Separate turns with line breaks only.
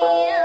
Yeah.